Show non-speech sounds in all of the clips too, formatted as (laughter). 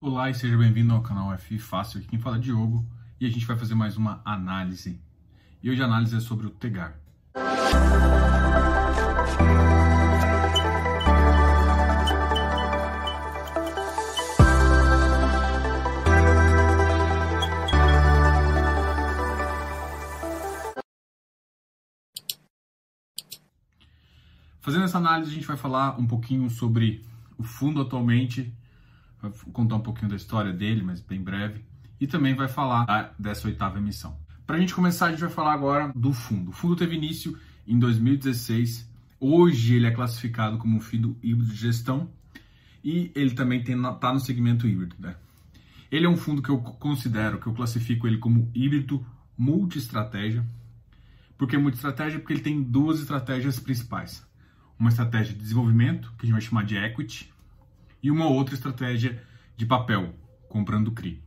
Olá e seja bem-vindo ao canal F Fácil. Aqui quem fala é Diogo e a gente vai fazer mais uma análise. E hoje a análise é sobre o Tegar. Fazendo essa análise, a gente vai falar um pouquinho sobre o fundo atualmente vai contar um pouquinho da história dele, mas bem breve, e também vai falar dessa oitava emissão. Para a gente começar, a gente vai falar agora do fundo. O fundo teve início em 2016. Hoje ele é classificado como um fundo híbrido de gestão e ele também está no segmento híbrido. Né? Ele é um fundo que eu considero, que eu classifico ele como híbrido multi-estratégia. Por que multi-estratégia? Porque ele tem duas estratégias principais. Uma estratégia de desenvolvimento, que a gente vai chamar de equity, e uma outra estratégia de papel, comprando CRI.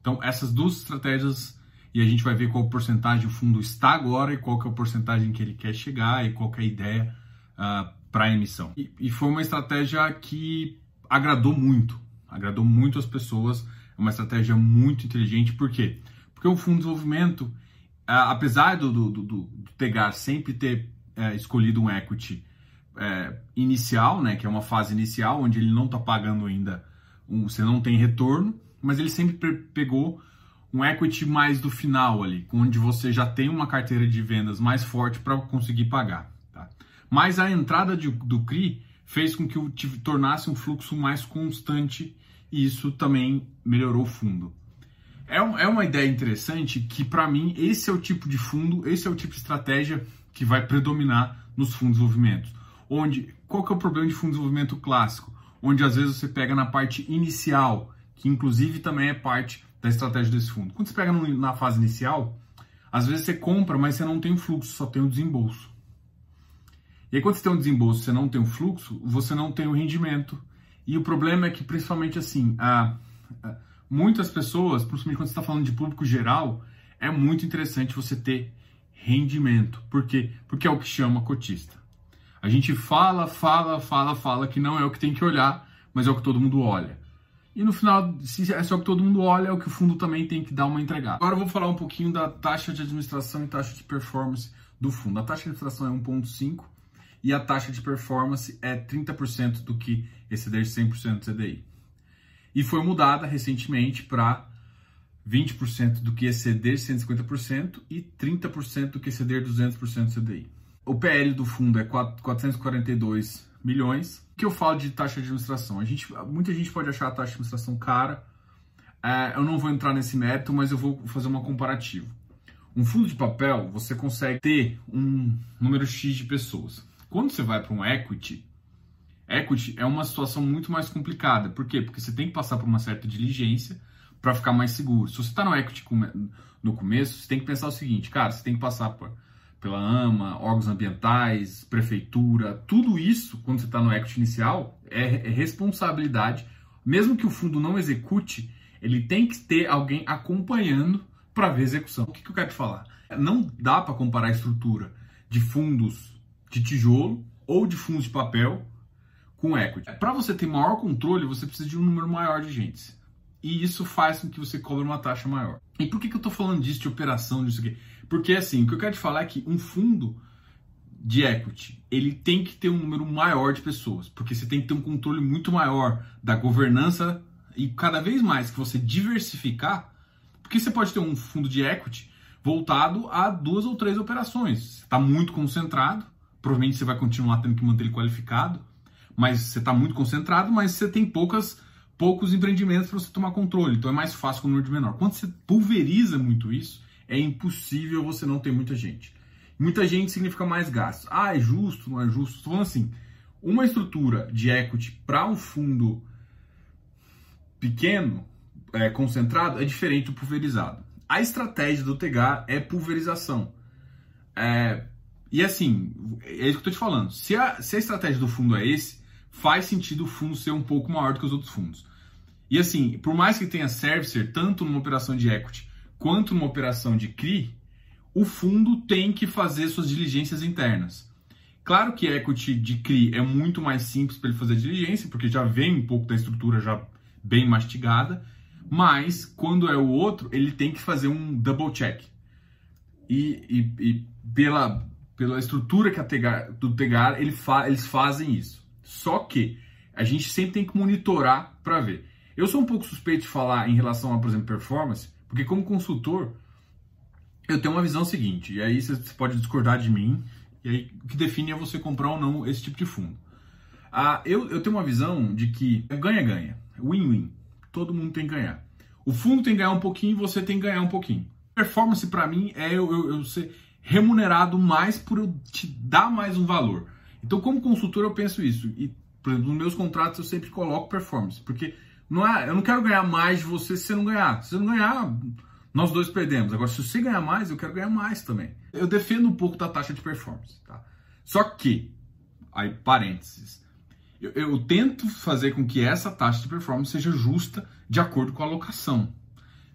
Então, essas duas estratégias, e a gente vai ver qual porcentagem o fundo está agora e qual que é a porcentagem que ele quer chegar e qual que é a ideia uh, ah, para a emissão. E, e, foi uma estratégia que agradou muito, agradou muito as pessoas, é uma estratégia muito inteligente, por quê? Porque o fundo de desenvolvimento, uh, apesar do, do, do, do Tegar sempre ter uh, escolhido um equity é, inicial, né, que é uma fase inicial, onde ele não está pagando ainda, um, você não tem retorno, mas ele sempre pegou um equity mais do final ali, onde você já tem uma carteira de vendas mais forte para conseguir pagar. Tá? Mas a entrada de, do CRI fez com que o tornasse um fluxo mais constante e isso também melhorou o fundo. É, um, é uma ideia interessante que, para mim, esse é o tipo de fundo, esse é o tipo de estratégia que vai predominar nos fundos de desenvolvimento onde qual que é o problema de fundo de desenvolvimento clássico? Onde às vezes você pega na parte inicial, que inclusive também é parte da estratégia desse fundo. Quando você pega na fase inicial, às vezes você compra, mas você não tem o fluxo, só tem o desembolso. E aí quando você tem um desembolso, você não tem o fluxo, você não tem o rendimento. E o problema é que principalmente assim, a, a muitas pessoas, principalmente quando você está falando de público geral, é muito interessante você ter rendimento. Por quê? Porque é o que chama cotista. A gente fala, fala, fala, fala que não é o que tem que olhar, mas é o que todo mundo olha. E no final, se é só o que todo mundo olha, é o que o fundo também tem que dar uma entregada. Agora eu vou falar um pouquinho da taxa de administração e taxa de performance do fundo. A taxa de administração é 1,5 e a taxa de performance é 30% do que exceder 100% do CDI. E foi mudada recentemente para 20% do que exceder 150% e 30% do que exceder 200% do CDI. O PL do fundo é 442 milhões. O que eu falo de taxa de administração? A gente, muita gente pode achar a taxa de administração cara. É, eu não vou entrar nesse mérito, mas eu vou fazer uma comparativa. Um fundo de papel, você consegue ter um número X de pessoas. Quando você vai para um equity, equity é uma situação muito mais complicada. Por quê? Porque você tem que passar por uma certa diligência para ficar mais seguro. Se você está no equity no começo, você tem que pensar o seguinte, cara, você tem que passar por pela AMA, órgãos ambientais, prefeitura, tudo isso, quando você está no equity inicial, é, é, responsabilidade. Mesmo que o fundo não execute, ele tem que ter alguém acompanhando para ver a execução. O que, que eu quero te falar? Não dá para comparar a estrutura de fundos de tijolo ou de fundos de papel com equity. Para você ter maior controle, você precisa de um número maior de agentes. E isso faz com que você cobre uma taxa maior. E por que, que eu estou falando disso, de operação, disso aqui? Porque assim, o que eu quero te falar é que um fundo de equity, ele tem que ter um número maior de pessoas, porque você tem que ter um controle muito maior da governança e cada vez mais que você diversificar, porque você pode ter um fundo de equity voltado a duas ou três operações. Está muito concentrado, provavelmente você vai continuar tendo que manter ele qualificado, mas você está muito concentrado, mas você tem poucas poucos empreendimentos para você tomar controle, então é mais fácil com o número de menor. Quando você pulveriza muito isso, é impossível você não ter muita gente. Muita gente significa mais gastos. Ah, é justo, não é justo? Estou falando assim, uma estrutura de equity para um fundo pequeno, é, concentrado, é diferente do pulverizado. A estratégia do Tegar é pulverização. É, e assim, é isso que eu estou te falando. Se a, se a estratégia do fundo é esse, faz sentido o fundo ser um pouco maior do que os outros fundos. E assim, por mais que tenha servicer, tanto numa operação de equity quanto numa operação de CRI, o fundo tem que fazer suas diligências internas. Claro que equity de CRI é muito mais simples para ele fazer diligência, porque já vem um pouco da estrutura já bem mastigada, mas quando é o outro, ele tem que fazer um double check. E, e, e pela, pela estrutura que a Tegar, do Tegar, ele fa, eles fazem isso. Só que a gente sempre tem que monitorar para ver. Eu sou um pouco suspeito de falar em relação a, por exemplo, performance, porque como consultor, eu tenho uma visão seguinte, e aí você pode discordar de mim, e aí o que define é você comprar ou não esse tipo de fundo. Ah, eu, eu tenho uma visão de que ganha-ganha, win-win, todo mundo tem que ganhar. O fundo tem que ganhar um pouquinho e você tem que ganhar um pouquinho. Performance para mim é eu, eu, eu, ser remunerado mais por eu te dar mais um valor. Então, como consultor, eu penso isso. E, por exemplo, nos meus contratos eu sempre coloco performance, porque não é, eu não quero ganhar mais de você se você não ganhar. Se você não ganhar, nós dois perdemos. Agora, se você ganhar mais, eu quero ganhar mais também. Eu defendo um pouco da taxa de performance, tá? Só que, aí, parênteses, eu, eu tento fazer com que essa taxa de performance seja justa de acordo com a alocação.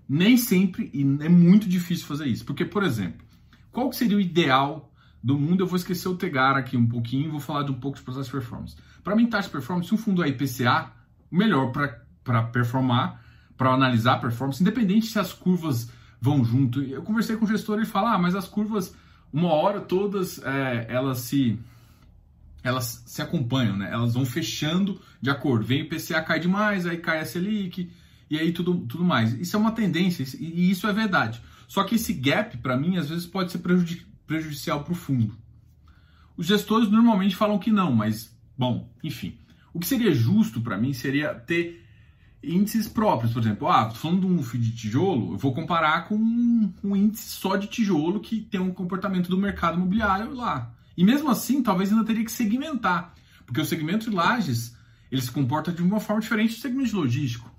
Nem sempre, e é muito difícil fazer isso. Porque, por exemplo, qual seria o ideal do mundo? Eu vou esquecer o Tegar aqui um pouquinho e vou falar de um pouco de processo de performance. Para mim, taxa de performance, se um fundo é IPCA, melhor para performar para analisar a performance, independente se as curvas vão junto. Eu conversei com o gestor e ele fala, ah, mas as curvas, uma hora todas, é, elas se elas se acompanham, né? Elas vão fechando de acordo. Vem o PCA cai demais, aí cai a Selic e aí tudo, tudo mais. Isso é uma tendência e isso é verdade. Só que esse gap, para mim, às vezes pode ser prejudici prejudicial para o fundo. Os gestores normalmente falam que não, mas, bom, enfim. O que seria justo para mim seria ter índices próprios, por exemplo, ah, falando de um fio de tijolo, eu vou comparar com um, um, índice só de tijolo que tem um comportamento do mercado imobiliário lá. E mesmo assim, talvez ainda teria que segmentar, porque o segmento de lajes ele se comporta de uma forma diferente do segmento de logístico.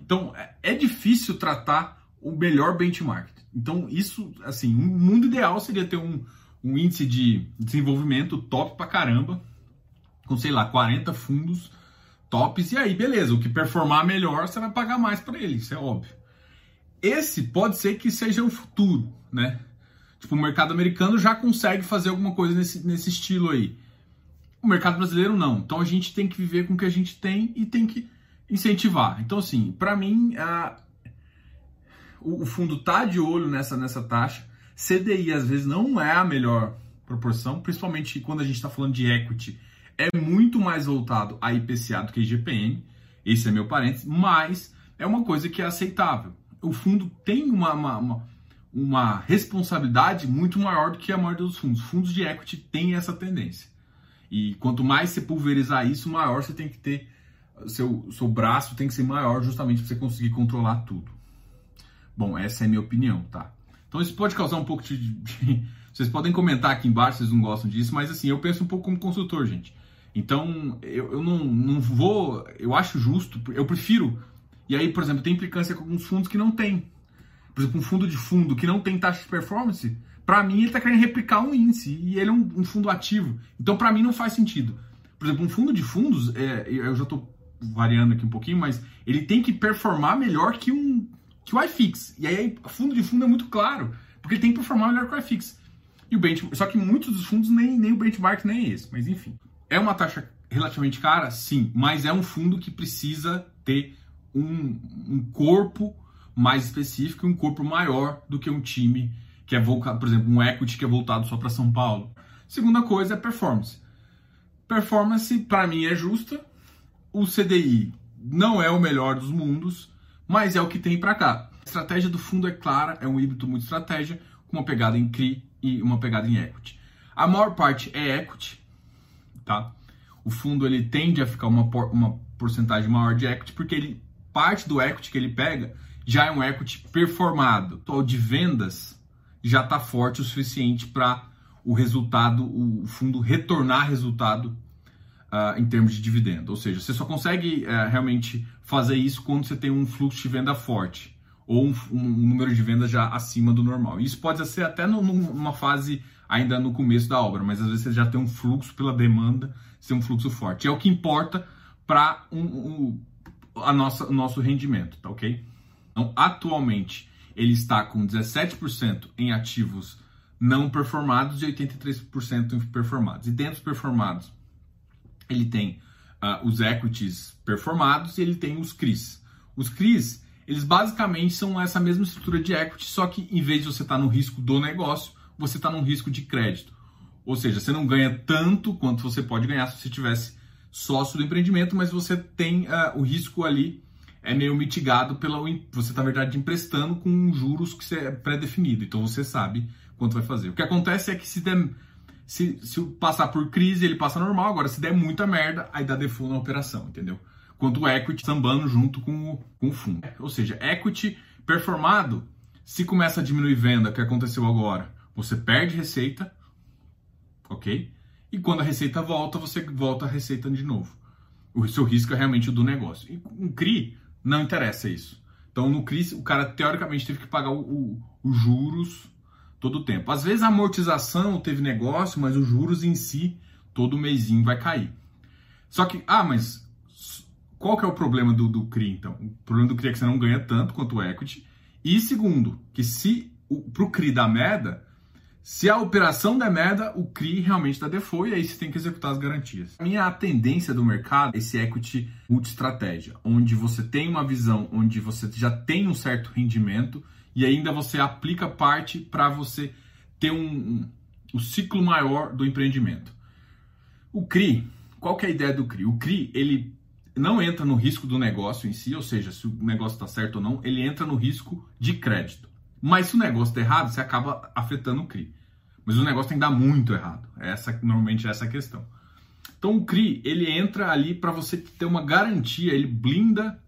Então, é, é difícil tratar o melhor benchmark. Então, isso, assim, um mundo ideal seria ter um, um índice de desenvolvimento top pra caramba, com, sei lá, 40 fundos tops, e aí, beleza, o que performar melhor, você vai pagar mais para ele, isso é óbvio. Esse pode ser que seja o futuro, né? Tipo, o mercado americano já consegue fazer alguma coisa nesse, nesse estilo aí. O mercado brasileiro não. Então a gente tem que viver com o que a gente tem e tem que incentivar. Então, assim, para mim, a... o, fundo tá de olho nessa, nessa taxa. CDI às vezes não é a melhor proporção, principalmente quando a gente está falando de equity é muito mais voltado a IPCA do que IGPM, esse é meu parênteses, mas é uma coisa que é aceitável. O fundo tem uma, uma, uma, uma responsabilidade muito maior do que a maioria dos fundos. Fundos de equity têm essa tendência. E quanto mais você pulverizar isso, maior você tem que ter. Seu, seu braço tem que ser maior justamente para você conseguir controlar tudo. Bom, essa é a minha opinião, tá? Então isso pode causar um pouco de, de. (laughs) Vocês podem comentar aqui embaixo se vocês não gostam disso, mas assim, eu penso um pouco como consultor, gente. Então, eu, eu não, não vou. Eu acho justo, eu prefiro. E aí, por exemplo, tem implicância com alguns fundos que não tem. Por exemplo, um fundo de fundo que não tem taxa de performance, para mim ele está querendo replicar um índice e ele é um, um fundo ativo. Então, para mim, não faz sentido. Por exemplo, um fundo de fundos, é, eu já estou variando aqui um pouquinho, mas ele tem que performar melhor que um que o iFix. E aí, fundo de fundo é muito claro, porque ele tem que performar melhor que o iFix. E o benchmark, só que muitos dos fundos nem, nem o benchmark nem é esse, mas enfim. É uma taxa relativamente cara? Sim, mas é um fundo que precisa ter um, um corpo mais específico, um corpo maior do que um time que é por exemplo, um equity que é voltado só para São Paulo. Segunda coisa é performance. Performance, para mim, é justa. O CDI não é o melhor dos mundos, mas é o que tem para cá. A estratégia do fundo é clara, é um híbrido muito estratégia, com uma pegada em CRI e uma pegada em equity. A maior parte é equity, tá? O fundo ele tende a ficar uma, uma porcentagem maior de equity porque ele parte do equity que ele pega já é um equity performado. O de vendas já está forte o suficiente para o resultado, o fundo retornar resultado uh, em termos de dividendo. Ou seja, você só consegue uh, realmente fazer isso quando você tem um fluxo de venda forte ou um, um, número de vendas já acima do normal. Isso pode ser até no, numa fase ainda no começo da obra, mas às vezes você já tem um fluxo pela demanda, ser um fluxo forte. É o que importa para um, um, a nossa, o nosso rendimento, tá ok? Então, atualmente, ele está com 17% em ativos não performados e 83% em performados. E dentro dos performados, ele tem uh, os equities performados e ele tem os CRIs. Os CRIs, eles basicamente são essa mesma estrutura de equity, só que em vez de você estar tá no risco do negócio, você está no risco de crédito. Ou seja, você não ganha tanto quanto você pode ganhar se você tivesse sócio do empreendimento, mas você tem uh, o risco ali é meio mitigado pela você está na verdade emprestando com juros que é pré-definido, então você sabe quanto vai fazer. O que acontece é que se der se, se passar por crise, ele passa normal. Agora, se der muita merda, aí dá default na operação, entendeu? Quanto o equity sambando junto com o, com o fundo. Ou seja, equity performado, se começa a diminuir venda, que aconteceu agora, você perde receita, ok? E quando a receita volta, você volta a receita de novo. O seu risco é realmente o do negócio. E com CRI, não interessa isso. Então, no CRI, o cara teoricamente teve que pagar o, os juros todo o tempo. Às vezes a amortização teve negócio, mas os juros em si, todo mêsinho vai cair. Só que, ah, mas qual que é o problema do, do CRI, então? O problema do CRI é que você não ganha tanto quanto o equity. E segundo, que se para o CRI dar merda, se a operação der merda, o CRI realmente dá default e aí você tem que executar as garantias. A minha tendência do mercado é esse equity multi-estratégia, onde você tem uma visão, onde você já tem um certo rendimento e ainda você aplica parte para você ter um, um, um, ciclo maior do empreendimento. O CRI, qual que é a ideia do CRI? O CRI, ele não entra no risco do negócio em si, ou seja, se o negócio está certo ou não, ele entra no risco de crédito. Mas se o negócio está errado, você acaba afetando o CRI. Mas o negócio tem que dar muito errado. Essa, normalmente essa é a questão. Então o CRI, ele entra ali para você ter uma garantia, ele blinda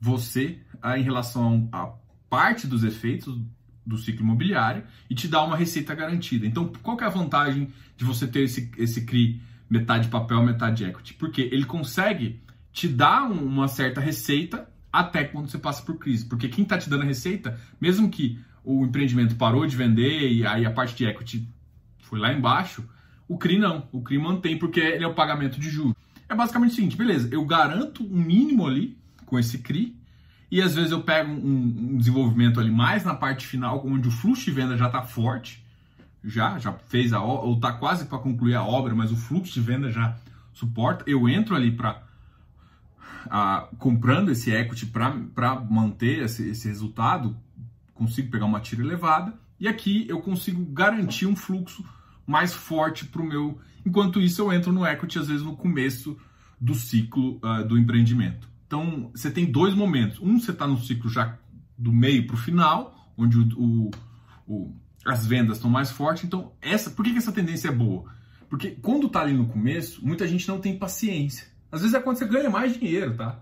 você ah, em relação a parte dos efeitos do ciclo imobiliário e te dá uma receita garantida. Então, qual é a vantagem de você ter esse, esse CRI metade papel, metade equity? Porque ele consegue te dar uma certa receita até quando você passa por crise. Porque quem está te dando a receita, mesmo que o empreendimento parou de vender e aí a parte de equity foi lá embaixo, o CRI não. O CRI mantém porque ele é o pagamento de juros. É basicamente o seguinte, beleza, eu garanto um mínimo ali com esse CRI e às vezes eu pego um, um desenvolvimento ali mais na parte final, onde o fluxo de venda já está forte, já, já fez a ou está quase para concluir a obra, mas o fluxo de venda já suporta. Eu entro ali para comprando esse equity para manter esse, esse resultado, consigo pegar uma tira elevada e aqui eu consigo garantir um fluxo mais forte para o meu. Enquanto isso, eu entro no equity às vezes no começo do ciclo uh, do empreendimento. Então, você tem dois momentos. Um, você está no ciclo já do meio para o final, onde o, o, o, as vendas estão mais fortes. Então, essa, por que, que essa tendência é boa? Porque quando está ali no começo, muita gente não tem paciência. Às vezes é quando você ganha mais dinheiro, tá?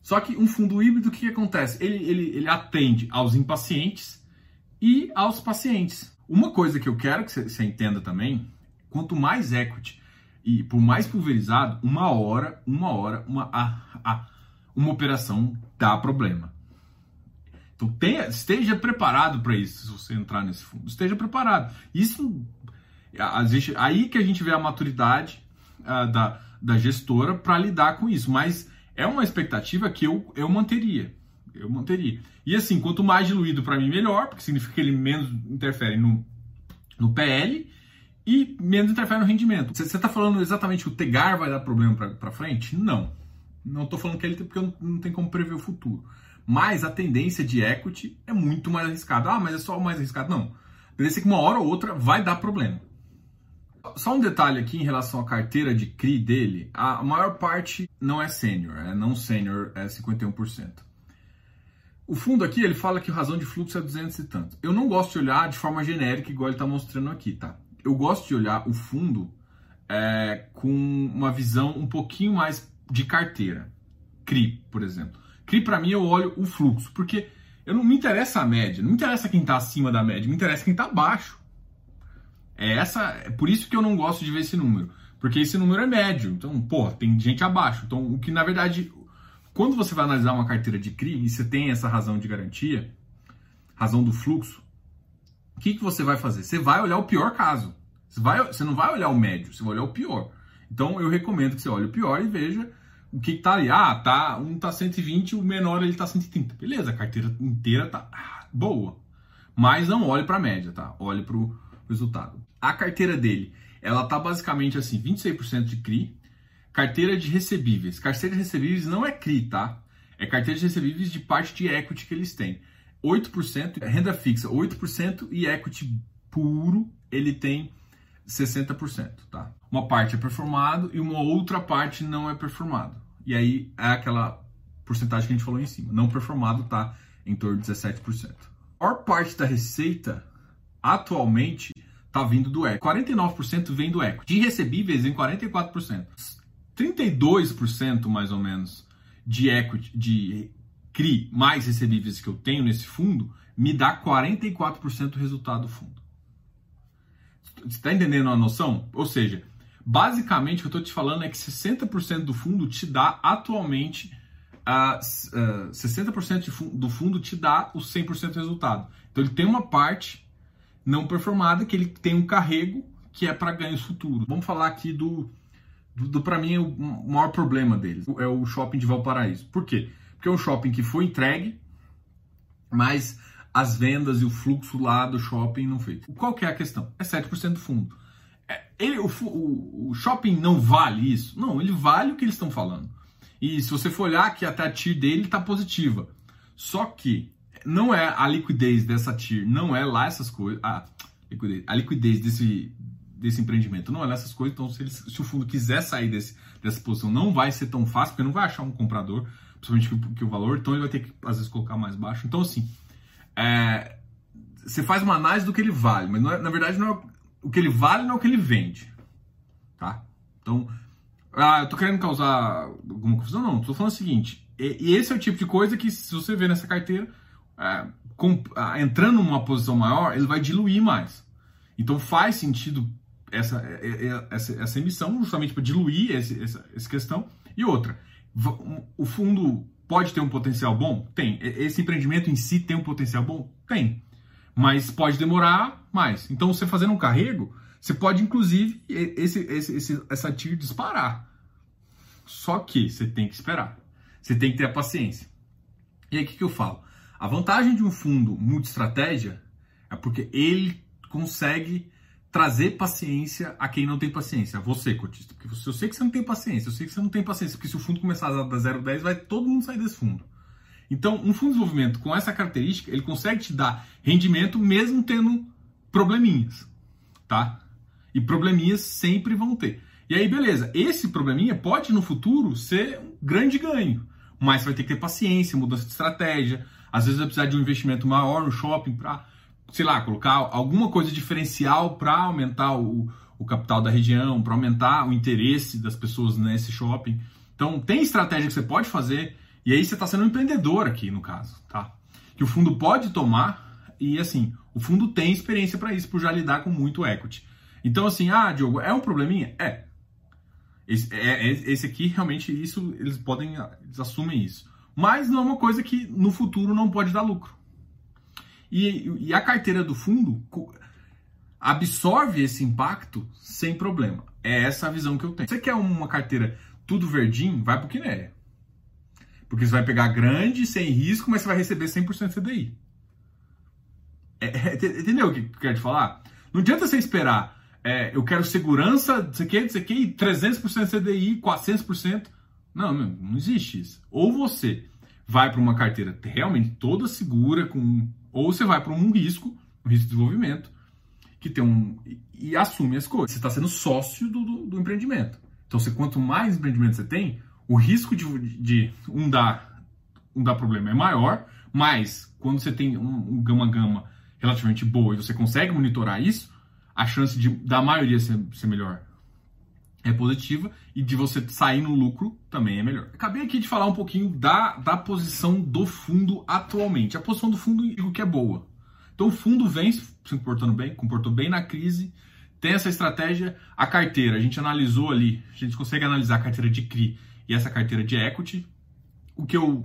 Só que um fundo híbrido, o que, que acontece? Ele, ele, ele atende aos impacientes e aos pacientes. Uma coisa que eu quero que você entenda também, quanto mais equity e por mais pulverizado, uma hora, uma hora, uma, a, a, uma operação dá problema. Então tenha, esteja preparado para isso, se você entrar nesse fundo. Esteja preparado. Isso, a, gente, aí que a gente vê a maturidade uh, da, da gestora para lidar com isso. Mas é uma expectativa que eu, eu manteria. Eu manteria. E assim, quanto mais diluído para mim, melhor, porque significa que ele menos interfere no, no PL e menos interfere no rendimento. Você está falando exatamente que o Tegar vai dar problema para frente? Não. Não estou falando que ele tem, porque não, não tem como prever o futuro. Mas a tendência de equity é muito mais arriscada. Ah, mas é só o mais arriscado. Não. Tendência é que uma hora ou outra vai dar problema. Só um detalhe aqui em relação à carteira de CRI dele. A maior parte não é sênior, é não sênior, é 51%. O fundo aqui, ele fala que a razão de fluxo é 200 e tanto. Eu não gosto de olhar de forma genérica, igual ele está mostrando aqui, tá? Eu gosto de olhar o fundo é, com uma visão um pouquinho mais de carteira. CRI, por exemplo. CRI, para mim, eu olho o fluxo, porque eu não me interessa a média, não me interessa quem está acima da média, me interessa quem está abaixo. É essa, é por isso que eu não gosto de ver esse número, porque esse número é médio. Então, pô, tem gente abaixo. Então, o que na verdade, quando você vai analisar uma carteira de CRI e você tem essa razão de garantia, razão do fluxo, o que, que você vai fazer? Você vai olhar o pior caso. Você, vai, você não vai olhar o médio, você vai olhar o pior. Então eu recomendo que você olhe o pior e veja o que, tá ali. Ah, tá, um tá 120, o menor ele tá 130. Beleza, a carteira inteira tá boa. Mas não olhe para a média, tá? Olhe para o resultado. A carteira dele, ela tá basicamente assim, 26% de CRI, carteira de recebíveis. Carteira de recebíveis não é CRI, tá? É carteira de recebíveis de parte de equity que eles têm. 8% é renda fixa, 8% e equity puro ele tem 60%, tá? Uma parte é performado e uma outra parte não é performado. E aí é aquela porcentagem que a gente falou em cima. Não performado tá em torno de 17%. A maior parte da receita atualmente está vindo do equity. 49% vem do equity. De recebíveis em 44%. 32% mais ou menos de equity, de CRI mais recebíveis que eu tenho nesse fundo, me dá 44% do resultado do fundo. Está entendendo a noção? Ou seja, basicamente o que eu estou te falando é que 60% do fundo te dá atualmente uh, uh, 60% do fundo te dá o 100% do resultado. Então ele tem uma parte não performada que ele tem um carrego que é para ganhos futuros. Vamos falar aqui do, do, do para mim, o maior problema deles. É o shopping de Valparaíso. Por quê? Porque é um shopping que foi entregue, mas as vendas e o fluxo lá do shopping não fez. Qual que é a questão? É 7% do fundo. É, ele, o, o, o, shopping não vale isso? Não, ele vale o que eles estão falando. E se você for olhar que até a TIR dele está positiva. Só que não é a liquidez dessa TIR, não é lá essas coisas. A liquidez, a liquidez desse, desse empreendimento não é lá essas coisas. Então, se, se o fundo quiser sair desse, dessa posição, não vai ser tão fácil, porque não vai achar um comprador, principalmente que, que o valor, então ele vai ter que, às vezes, colocar mais baixo. Então, assim, é, você faz uma análise do que ele vale, mas é, na verdade não é, o que ele vale não é o que ele vende. Tá? Então, ah, eu tô querendo causar alguma confusão? Não, tô falando o seguinte, e, e esse é o tipo de coisa que se você vê nessa carteira, é, com, ah, entrando numa posição maior, ele vai diluir mais. Então faz sentido essa, é, é, essa, essa emissão justamente para diluir esse, essa, essa questão. E outra, o fundo Pode ter um potencial bom? Tem. Esse empreendimento em si tem um potencial bom? Tem. Mas pode demorar mais. Então, você fazendo um carrego, você pode, inclusive, esse, esse, esse, essa TIR disparar. Só que você tem que esperar. Você tem que ter a paciência. E aí, o que, que eu falo? A vantagem de um fundo multi-estratégia é porque ele consegue trazer paciência a quem não tem paciência, você, cotista. Porque eu sei que você não tem paciência, eu sei que você não tem paciência, porque se o fundo começar a dar 0,10, vai todo mundo sair desse fundo. Então, um fundo de desenvolvimento com essa característica, ele consegue te dar rendimento mesmo tendo probleminhas, tá? E probleminhas sempre vão ter. E aí, beleza, esse probleminha pode no futuro ser um grande ganho, mas vai ter que ter paciência, mudança de estratégia, às vezes vai precisar de um investimento maior no shopping para sei lá, colocar alguma coisa diferencial para aumentar o, o capital da região, para aumentar o interesse das pessoas nesse shopping. Então, tem estratégia que você pode fazer, e aí você está sendo um empreendedor aqui, no caso, tá? Que o fundo pode tomar, e assim, o fundo tem experiência para isso, por já lidar com muito equity. Então, assim, ah, Diogo, é um probleminha? É. Esse, é, é, esse aqui, realmente, isso, eles podem, eles assumem isso. Mas não é uma coisa que no futuro não pode dar lucro. E, e a carteira do fundo absorve esse impacto sem problema. É essa a visão que eu tenho. Você quer uma carteira tudo verdinho, vai para o Quinéia. Porque você vai pegar grande, sem risco, mas você vai receber 100% CDI. É, é, entendeu o que eu quero te falar? Não adianta você esperar, é, eu quero segurança, não sei o que, não sei o que, 300% CDI, 400%. Não, não, existe isso. Ou você vai para uma carteira realmente toda segura, com ou você vai para um risco, um risco de desenvolvimento, que tem um. e, assume as coisas. Você está sendo sócio do, do, do, empreendimento. Então, você, quanto mais empreendimento você tem, o risco de, de um, dar, um dar problema é maior, mas quando você tem um, um gama-gama relativamente boa e você consegue monitorar isso, a chance de da maioria ser, ser melhor é positiva e de você sair no lucro também é melhor. Acabei aqui de falar um pouquinho da, da posição do fundo atualmente. A posição do fundo digo que é boa. Então o fundo vem se comportando bem, comportou bem na crise, tem essa estratégia, a carteira, a gente analisou ali, a gente consegue analisar a carteira de CRI e essa carteira de equity. O que eu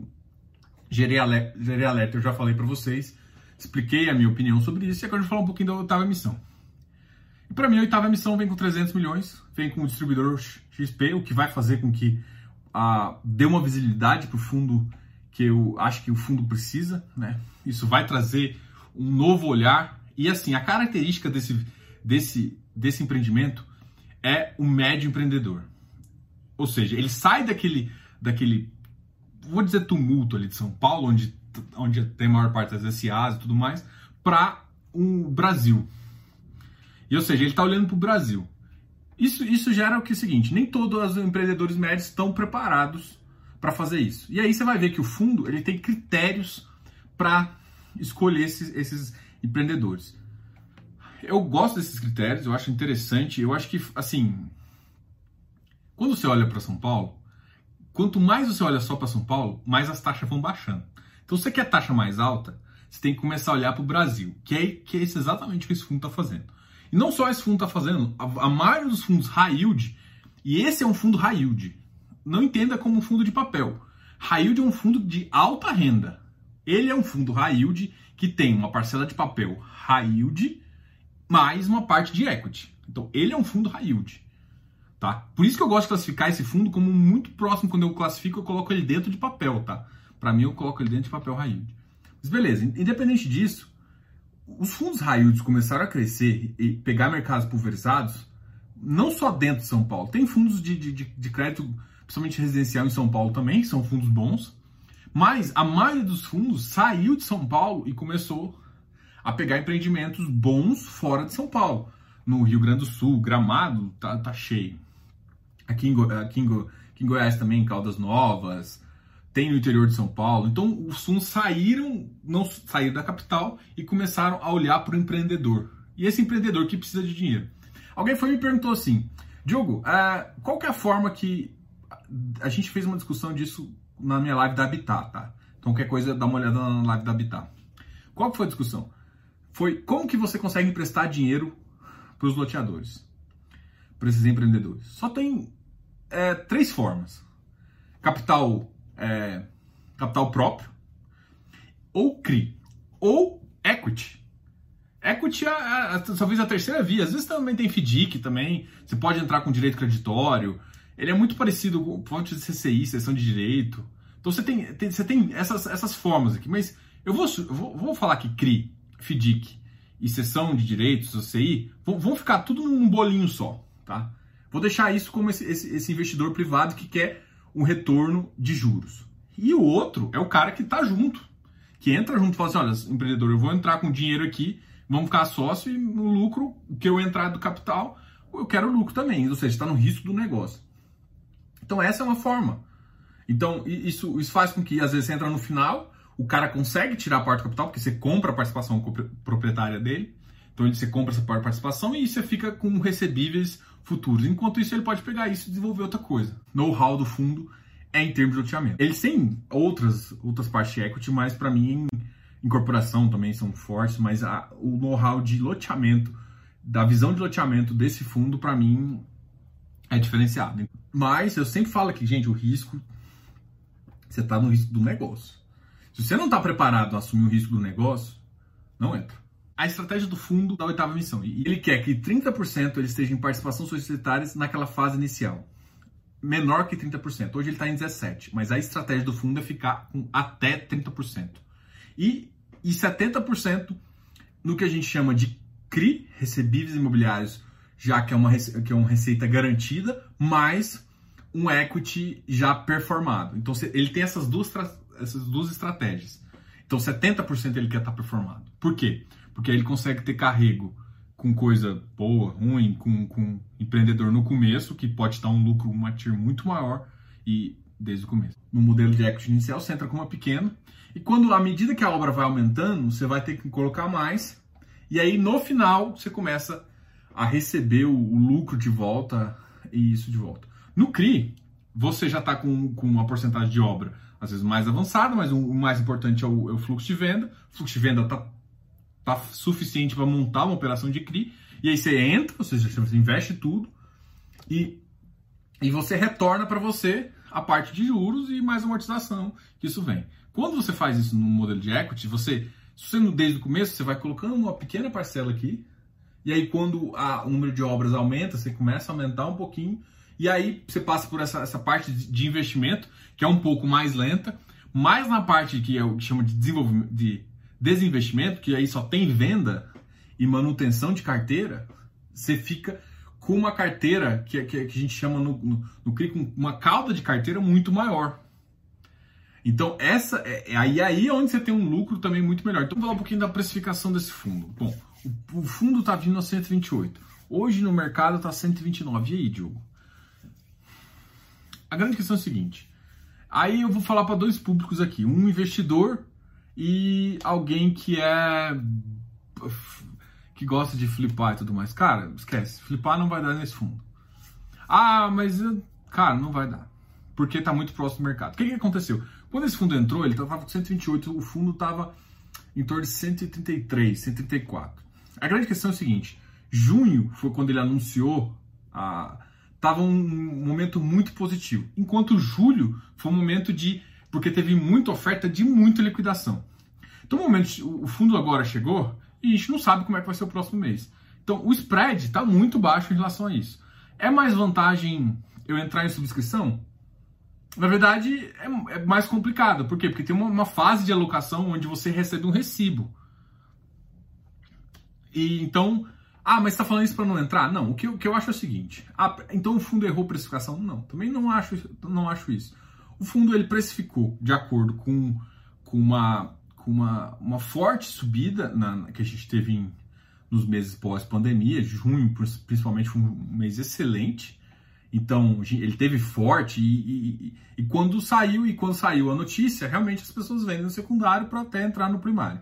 gerei alerta, gerei alerta eu já falei para vocês, expliquei a minha opinião sobre isso e agora eu vou falar um pouquinho da oitava emissão. E para mim, a oitava missão vem com 300 milhões, vem com o distribuidor XP, o que vai fazer com que ah, dê uma visibilidade para o fundo que eu acho que o fundo precisa, né? Isso vai trazer um novo olhar e assim a característica desse desse desse empreendimento é o médio empreendedor. Ou seja, ele sai daquele, daquele vou dizer tumulto ali de São Paulo, onde, onde tem a maior parte das SAs e tudo mais, para um Brasil. E ou seja, ele está olhando para o Brasil. Isso, isso gera o que é o seguinte: nem todos os empreendedores médios estão preparados para fazer isso. E aí você vai ver que o fundo ele tem critérios para escolher esses, esses empreendedores. Eu gosto desses critérios, eu acho interessante. Eu acho que, assim, quando você olha para São Paulo, quanto mais você olha só para São Paulo, mais as taxas vão baixando. Então, se você quer taxa mais alta, você tem que começar a olhar para o Brasil, que é, que é exatamente o que esse fundo está fazendo. E não só esse fundo está fazendo, a, a maioria dos fundos high yield, e esse é um fundo high yield, não entenda como um fundo de papel. High yield é um fundo de alta renda. Ele é um fundo high yield que tem uma parcela de papel high yield mais uma parte de equity. Então, ele é um fundo high yield. Tá? Por isso que eu gosto de classificar esse fundo como muito próximo. Quando eu classifico, eu coloco ele dentro de papel. Tá? Para mim, eu coloco ele dentro de papel high yield. Mas beleza, independente disso, os fundos yields começaram a crescer e pegar mercados pulverizados, não só dentro de São Paulo. Tem fundos de, de, de crédito, principalmente residencial em São Paulo também, que são fundos bons. Mas a maioria dos fundos saiu de São Paulo e começou a pegar empreendimentos bons fora de São Paulo. No Rio Grande do Sul, Gramado tá, tá cheio. Aqui em, aqui, em, aqui em Goiás também, Caldas Novas, tem no interior de São Paulo. Então os fundos saíram, não saíram da capital e começaram a olhar para o empreendedor. E esse empreendedor que precisa de dinheiro. Alguém foi me perguntou assim, Diogo, uh, qual que é a forma que a gente fez uma discussão disso na minha live da Habitat, tá? Então qualquer coisa dá uma olhada na live da Habitat. Qual que foi a discussão? Foi como que você consegue emprestar dinheiro para os loteadores, para esses empreendedores. Só tem é, três formas: capital é, capital próprio, ou CRI, ou equity. Equity é, é, talvez a terceira via. Às vezes também tem FDIC também. Você pode entrar com direito creditório. Ele é muito parecido com fonte de CCI, sessão de direito. Então você tem, tem, você tem essas, essas formas aqui. Mas eu vou, vou, vou falar que CRI, FDIC e sessão de direitos, CCI, vão, vão ficar tudo num bolinho só. Tá? Vou deixar isso como esse, esse, esse investidor privado que quer um retorno de juros. E o outro é o cara que está junto, que entra junto e fala assim: olha, empreendedor, eu vou entrar com dinheiro aqui, vamos ficar sócio e no lucro que eu entrar do capital, eu quero lucro também. Ou seja, está no risco do negócio. Então, essa é uma forma. Então, isso, isso faz com que, às vezes, você entra no final, o cara consegue tirar a parte do capital, porque você compra a participação proprietária dele. Então, você compra essa parte de participação e você fica com recebíveis futuros. Enquanto isso, ele pode pegar isso e desenvolver outra coisa. Know-how do fundo é em termos de loteamento. Eles têm outras, outras partes de equity, mas para mim, incorporação também são fortes, mas a, o know-how de loteamento, da visão de loteamento desse fundo, para mim, é diferenciado. Mas eu sempre falo que, gente, o risco, você está no risco do negócio. Se você não está preparado a assumir o risco do negócio, não entra a estratégia do fundo da oitava missão. E ele quer que 30% ele esteja em participação societárias naquela fase inicial. Menor que 30%. Hoje ele está em 17%, mas a estratégia do fundo é ficar com até 30%. E, e 70% no que a gente chama de CRI, recebíveis imobiliários, já que é uma, que é uma receita garantida, mais um equity já performado. Então ele tem essas duas, essas duas estratégias. Então 70% ele quer estar performado. Por quê? Porque aí ele consegue ter carrego com coisa boa, ruim, com, com empreendedor no começo, que pode dar um lucro, uma TIR muito maior, e desde o começo. No modelo de equity inicial, você entra com uma pequena, e quando, à medida que a obra vai aumentando, você vai ter que colocar mais, e aí no final você começa a receber o, o lucro de volta e isso de volta. No CRI, você já está com, com uma porcentagem de obra às vezes mais avançada, mas o, o mais importante é o, é o, fluxo de venda. O fluxo de venda está tá suficiente para montar uma operação de CRI, e aí você entra, ou seja, você investe tudo, e, e você retorna para você a parte de juros e mais amortização que isso vem. Quando você faz isso no modelo de equity, você, você desde o começo, você vai colocando uma pequena parcela aqui, e aí quando a, o número de obras aumenta, você começa a aumentar um pouquinho, e aí você passa por essa, essa parte de investimento, que é um pouco mais lenta, mais na parte que é o que chama de desenvolvimento, de desinvestimento, que aí só tem venda e manutenção de carteira, você fica com uma carteira que, que, que a gente chama no, no, no CRI, uma cauda de carteira muito maior. Então, essa é, é aí, aí é onde você tem um lucro também muito melhor. Então, vamos falar um pouquinho da precificação desse fundo. Bom, o, o fundo está vindo a 128. Hoje no mercado está 129. E aí, Diogo? A grande questão é a seguinte. Aí eu vou falar para dois públicos aqui. Um investidor e alguém que é que gosta de flipar e tudo mais. Cara, esquece, flipar não vai dar nesse fundo. Ah, mas cara, não vai dar. Porque está muito próximo do mercado. O que, que aconteceu? Quando esse fundo entrou, ele estava com 128, o fundo estava em torno de 133, 134. A grande questão é o seguinte: junho foi quando ele anunciou a estava um momento muito positivo, enquanto julho foi um momento de porque teve muita oferta de muita liquidação. Então, o momento o fundo agora chegou e a gente não sabe como é que vai ser o próximo mês. Então, o spread está muito baixo em relação a isso. É mais vantagem eu entrar em subscrição? Na verdade, é, é mais complicado. Por quê? Porque tem uma, uma fase de alocação onde você recebe um recibo. E então, ah, mas está falando isso para não entrar? Não, o que, o que eu acho é o seguinte. Ah, então o fundo errou precificação? Não, também não acho, não acho isso. O fundo ele precificou de acordo com, com, uma, com uma, uma forte subida na, que a gente teve em, nos meses pós-pandemia. Junho, principalmente, foi um mês excelente. Então, ele teve forte e, e, e, quando saiu e quando saiu a notícia, realmente as pessoas vendem no secundário para até entrar no primário.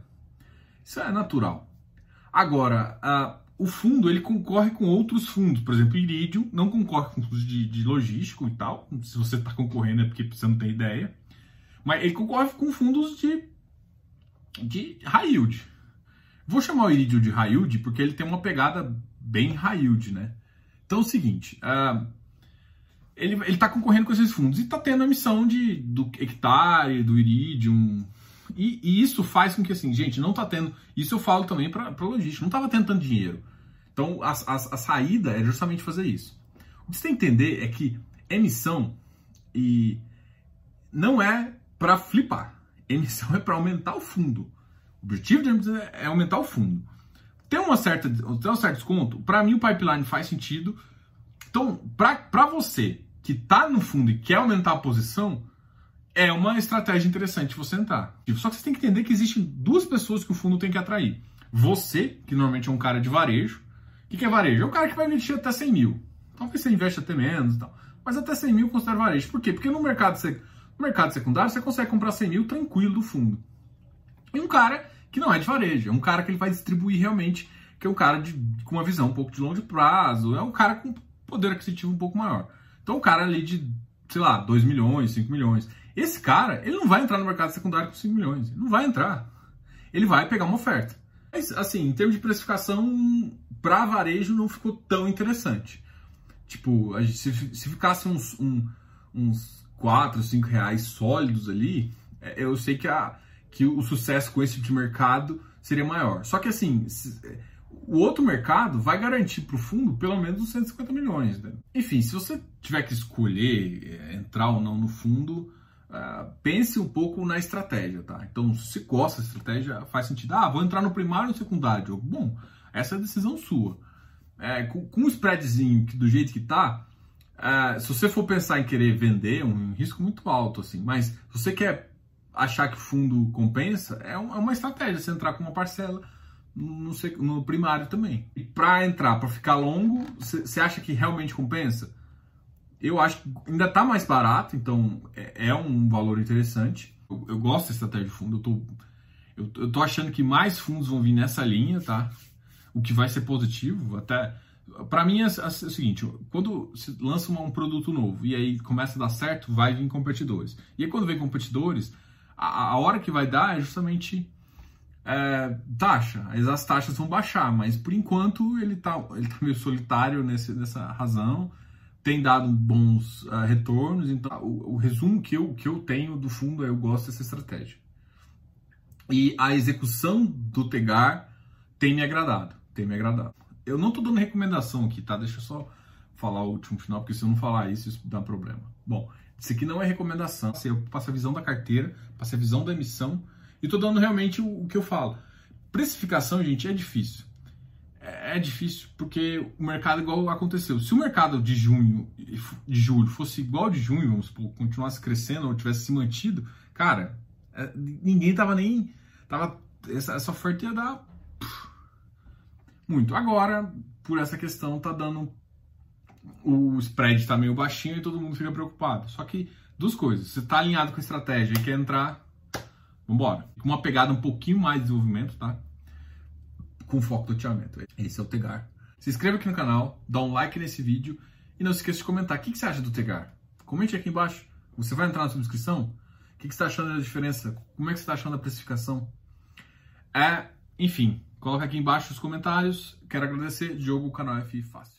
Isso é natural. Agora, uh, o fundo ele concorre com outros fundos, por exemplo, Iridium não concorre com fundos de, de logístico e tal. Se você está concorrendo é porque você não tem ideia. Mas ele concorre com fundos de, de high yield. Vou chamar o Iridium de high yield porque ele tem uma pegada bem high yield, né? Então é o seguinte, uh, ele está concorrendo com esses fundos e está tendo a emissão de, do hectare, do Iridium, e, e, isso faz com que, assim, gente, não está tendo. Isso eu falo também para logística, não estava tendo tanto dinheiro. Então, a, a, a, saída é justamente fazer isso. O que você tem que entender é que emissão e não é para flipar. Emissão é para aumentar o fundo. O objetivo de emissão é aumentar o fundo. Tem uma certa, tem um certo desconto? Para mim, o pipeline faz sentido. Então, para você que está no fundo e quer aumentar a posição, é uma estratégia interessante você entrar. Só que você tem que entender que existem duas pessoas que o fundo tem que atrair. Você, que normalmente é um cara de varejo. O que é varejo? É um cara que vai investir até 100 mil. Talvez você investe até menos e tal. Mas até 100 mil considera varejo. Por quê? Porque no mercado, no mercado secundário você consegue comprar 100 mil tranquilo do fundo. E um cara que não é de varejo. É um cara que ele vai distribuir realmente, que é um cara de, com uma visão um pouco de longo prazo. É um cara com poder aquisitivo um pouco maior. Então, um cara ali de, sei lá, 2 milhões, 5 milhões. Esse cara, ele não vai entrar no mercado secundário com 5 milhões. Ele não vai entrar. Ele vai pegar uma oferta. Mas, assim, em termos de precificação, para varejo não ficou tão interessante. Tipo, se, se ficasse uns, um, uns 4, 5 reais sólidos ali, é, eu sei que, a, que o sucesso com esse tipo de mercado seria maior. Só que, assim, o outro mercado vai garantir para o fundo pelo menos uns 150 milhões. Né? Enfim, se você tiver que escolher é, entrar ou não no fundo, uh, pense um pouco na estratégia, tá? Então, se gosta da estratégia, faz sentido. Ah, vou entrar no primário ou no secundário? Bom, essa é a decisão sua. É, com, com um spreadzinho que, do jeito que tá, uh, se você for pensar em querer vender, é um risco muito alto, assim. Mas se você quer achar que o fundo compensa, é, um, é uma estratégia. Você entrar com uma parcela no, no primário também. E para entrar, para ficar longo, você acha que realmente compensa? Eu acho que ainda está mais barato, então é, é, um valor interessante. Eu, eu, gosto da estratégia de fundo, eu tô, eu, eu tô achando que mais fundos vão vir nessa linha, tá? O que vai ser positivo, até para mim é, é, o seguinte, quando se lança um produto novo e aí começa a dar certo, vai vir competidores. E aí quando vem competidores, a, a hora que vai dar é justamente é, taxa. As taxas vão baixar, mas por enquanto ele está ele tá meio solitário nesse, nessa razão tem dado bons uh, retornos. Então, o, o, resumo que eu, que eu tenho do fundo é eu gosto dessa estratégia. E a execução do Tegar tem me agradado. Tem me agradado. Eu não estou dando recomendação aqui, tá? Deixa eu só falar o último final, porque se eu não falar isso, isso dá problema. Bom, isso aqui não é recomendação. Eu passo a visão da carteira, passo a visão da emissão e estou dando realmente o, o que eu falo. Precificação, gente, é difícil. É, é difícil porque o mercado igual aconteceu. Se o mercado de junho, de julho fosse igual de junho, vamos supor, continuasse crescendo ou tivesse se mantido, cara, é, ninguém tava nem tava essa, essa oferta ia dar muito. Agora, por essa questão, tá dando o spread tá meio baixinho e todo mundo fica preocupado. Só que duas coisas, você tá alinhado com a estratégia e quer entrar, vambora. Com uma pegada um pouquinho mais de desenvolvimento, tá? Com foco do teamento. Esse é o Tegar. Se inscreva aqui no canal, dá um like nesse vídeo e não se esqueça de comentar o que, que você acha do Tegar. Comente aqui embaixo. Você vai entrar na subscrição? O que, que você está achando da diferença? Como é que você está achando da precificação? É, enfim, coloca aqui embaixo os comentários. Quero agradecer. Diogo, canal F Fácil.